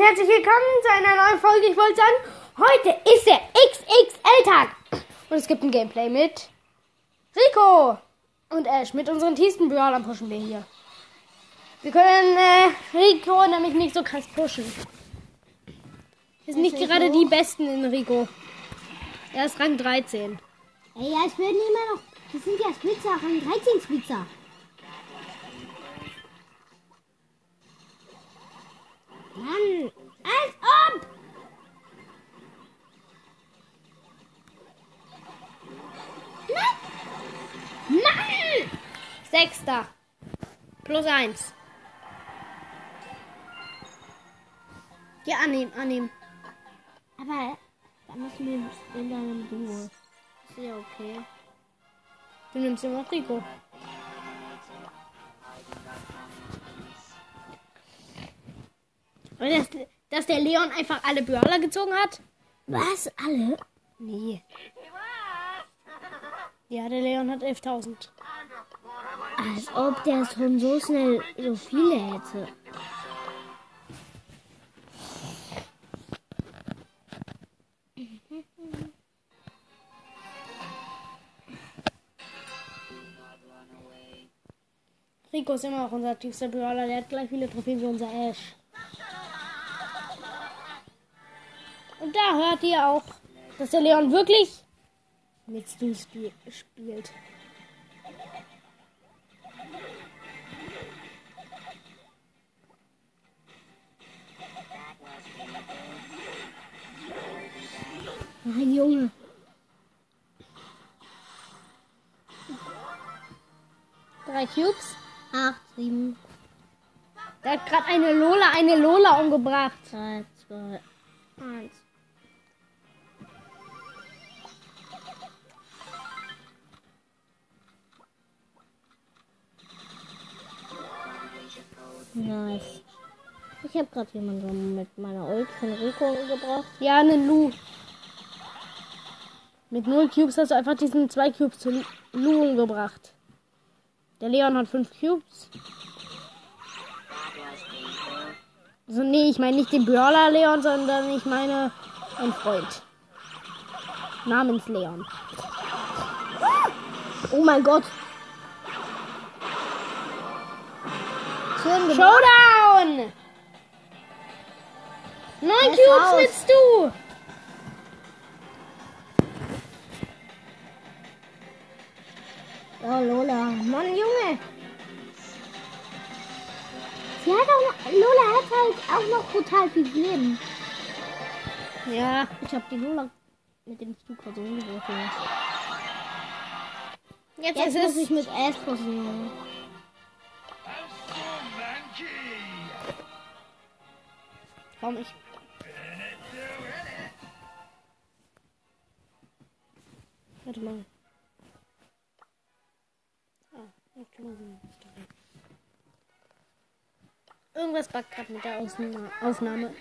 herzlich willkommen zu einer neuen Folge. Ich wollte sagen, heute ist der XXL-Tag. Und es gibt ein Gameplay mit Rico und Ash. Mit unseren tiefsten Brawlern pushen wir hier. Wir können äh, Rico nämlich nicht so krass pushen. Wir sind nicht Rico? gerade die Besten in Rico. Er ist Rang 13. Ey, ja, es werden immer noch. Das sind ja Spitzer, Rang 13 Spitzer. Mann, als ob! Nein! Mann! Sechster. Plus eins. Ja, annehmen, annehmen. Aber da müssen wir in deinem Duo. Ist ja okay. Du nimmst immer Rico. Und dass, dass der Leon einfach alle Brawler gezogen hat? Was? Alle? Nee. Ja, der Leon hat 11.000. Als ob der schon so schnell so viele hätte. Rico ist immer noch unser aktivster Brawler. Der hat gleich viele Trophäen wie unser Ash. Und da hört ihr auch, dass der Leon wirklich mit Stu spiel spielt. Mein Junge. Drei Cubes. Acht, sieben, Der hat gerade eine Lola, eine Lola umgebracht. drei, zwei, Eins. Nice. Ich habe gerade jemanden mit meiner Ult von Rico gebracht. Ja, eine Lu. Mit null Cubes hast du einfach diesen zwei Cubes zu Lu umgebracht. Der Leon hat fünf Cubes. Also nee, ich meine nicht den Brawler Leon, sondern ich meine einen Freund. Namens Leon. Oh mein Gott. Schön gemacht. Showdown! Neun Cubes mit Stu! Oh, Lola. Mann, Junge. Sie hat auch noch, Lola hat halt auch noch total viel Leben. Ja, Ich habe die Lola mit dem Zug gerade umgeworfen. jetzt, Jetzt ist muss ich mit Ash versuchen. Komm, ich. Warte mal. Ah, ich mal sehen. Irgendwas backt gerade mit der Ausna- Aufnahme.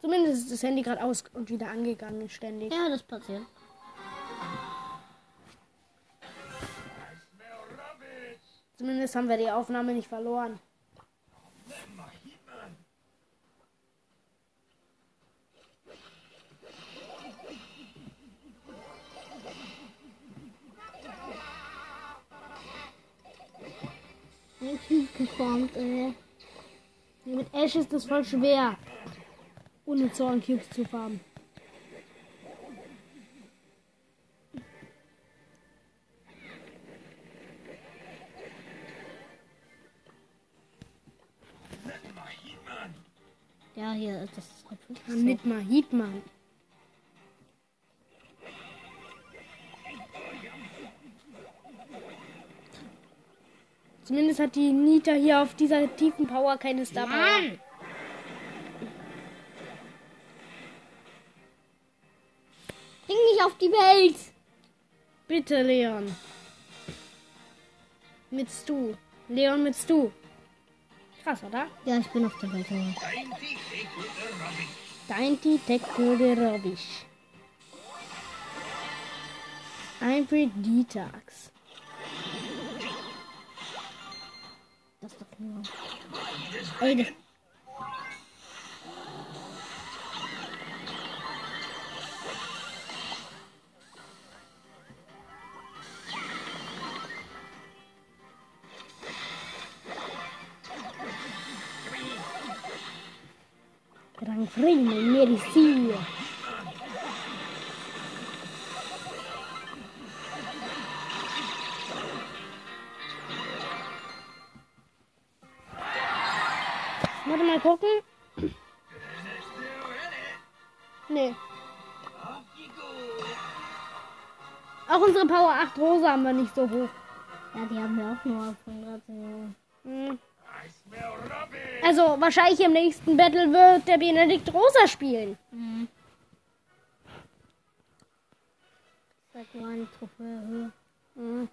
Zumindest ist das Handy gerade aus und wieder angegangen, ständig. Ja, das passiert. Zumindest haben wir die Aufnahme nicht verloren. Typ geformt, ey. Mit Ash ist das voll schwer, ohne Zorn Cubes zu farmen. Ja, hier ist das. Mit Mahit, Mann. Zumindest hat die Nita hier auf dieser tiefen Power keine Star Power. Mann! Bring mich auf die Welt! Bitte, Leon. Mit Stu. Leon mit Stu. Krass, oder? Ja, ich bin auf der Welt. ja. Dainty Tecto de Rubbish. Hybrid Detox. Haydi. Gran freno, merecido. Auch unsere Power 8 Rose haben wir nicht so hoch. Ja, die haben wir auch nur auf 100. Hm. Also wahrscheinlich im nächsten Battle wird der Benedikt Rosa spielen. Mhm. Sag mal eine Trophäe höher. Hm.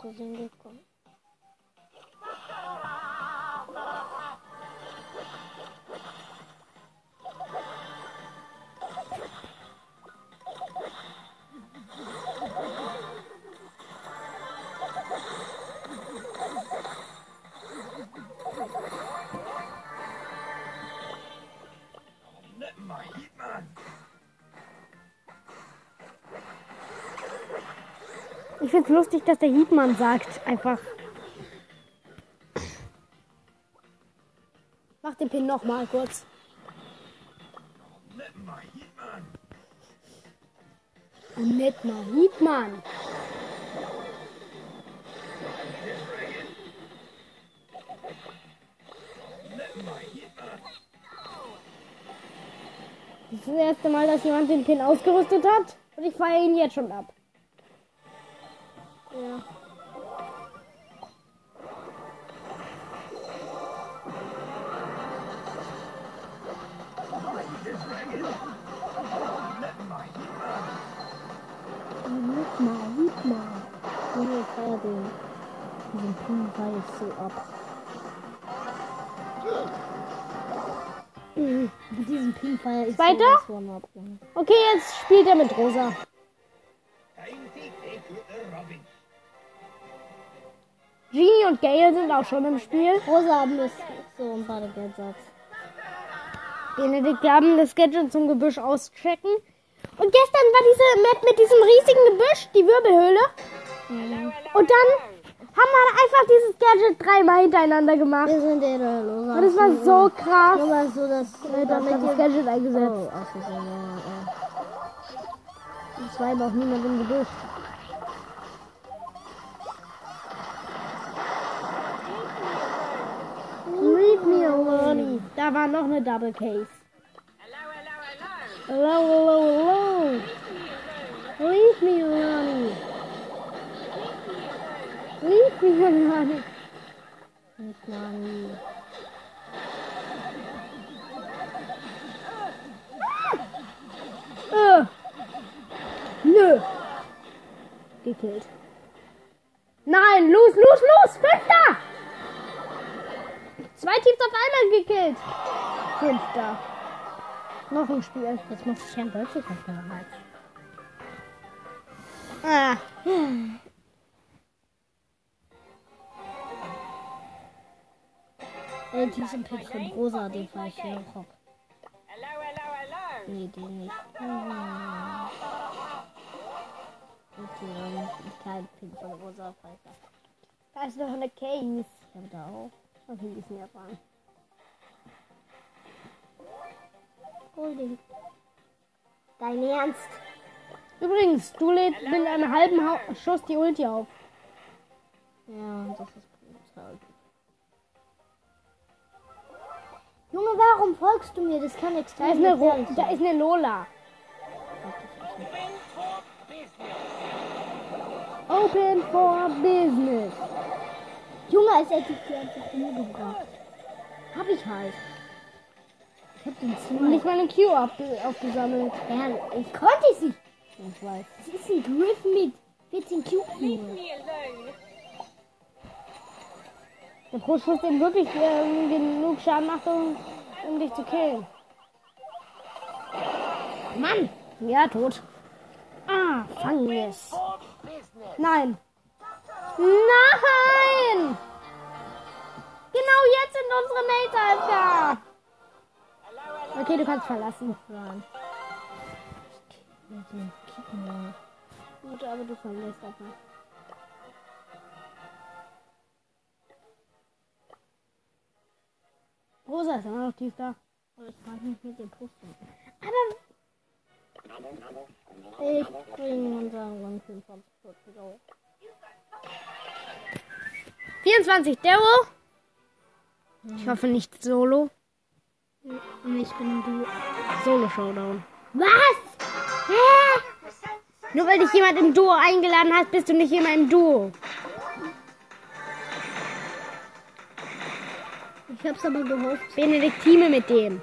Pin bin ich aus Ich find's lustig, dass der Hiebmann sagt. Einfach. Mach den Pin noch mal kurz. Und nicht mal Hiebmann. Das ist das erste Mal, dass jemand den Pin ausgerüstet hat. Und ich feiere ihn jetzt schon ab. Ja. Hieb mal, hieb mal. Junge, ich feier den. Diesen Pin feier ich so ab. Mit diesem Pin feier ich Weiter? von ab. Okay, jetzt spielt er mit Rosa. Genie und Gale sind auch schon im Spiel. Rosa haben das so ein paar Geldsatz. Benedikt, wir haben das Gadget zum Gebüsch auschecken. Und gestern war diese Map mit diesem riesigen Gebüsch, die Wirbelhöhle. Und dann haben wir einfach dieses Gadget dreimal hintereinander gemacht. Wir sind Losa. Und das war so krass. Nur mal so, dass Damit damit das. Gadget eingesetzt. Oh, aus Versehen, ja, ja. Es war aber auch niemand im Gebüsch. Leave me alone. Da war noch eine Double Case. Hello, hello, hello. Leave me alone. Leave me alone. Nicht mal. Äh. Nö. Gekillt. Nein, los, los, los. Fünfter. Teams auf einmal gekillt. Fünfter. Noch ein Spiel. Jetzt muss ich ein Deutsches aufbereiten. Ah. Ey, diesen Pick von Rosa, den fahre ich hier auch ab. Nee, den nicht. Hm. Okay, dann kein Pick von Rosa fahre ich ab. Da ist noch eine Case. Ich habe da auch. Okay, die ist mir erfahren. Golding. Dein Ernst? Übrigens, du lädst mit einem halben ha Schuss die Ulti auf. Ja, das ist brutal. Junge, warum folgst du mir? Das kann extrem da ist eine, Ro da ist eine Lola. Open for Business. Junge, als hätte ich die einfach umgebracht. Hab ich halt. Ich hab den Und zwei. nicht meine Q auf aufgesammelt. Ja, ich konnte sie. Ich weiß. Das ist ein Griff mit 14 Cube. Junge. Der pro Schuss den wirklich ähm, genug Schaden macht, um, um dich zu killen. Mann! Ja, tot. Ah, fangen wir es. Nein. Nein! Genau jetzt sind unsere Mates Okay, du kannst verlassen. Nein. Gut, aber du verlässt einfach. Rosa ist immer noch tief da. Aber ich mag nicht mit dem Pusten. Aber ich bringe unseren 25, 40 Euro. 24 Dero. Ich hoffe nicht Solo. Ich bin du. Solo Showdown. Was? Hä? Nur weil dich jemand im Duo eingeladen hat, bist du nicht immer im Duo. Ich hab's aber gehofft. Benedikt Teame mit dem.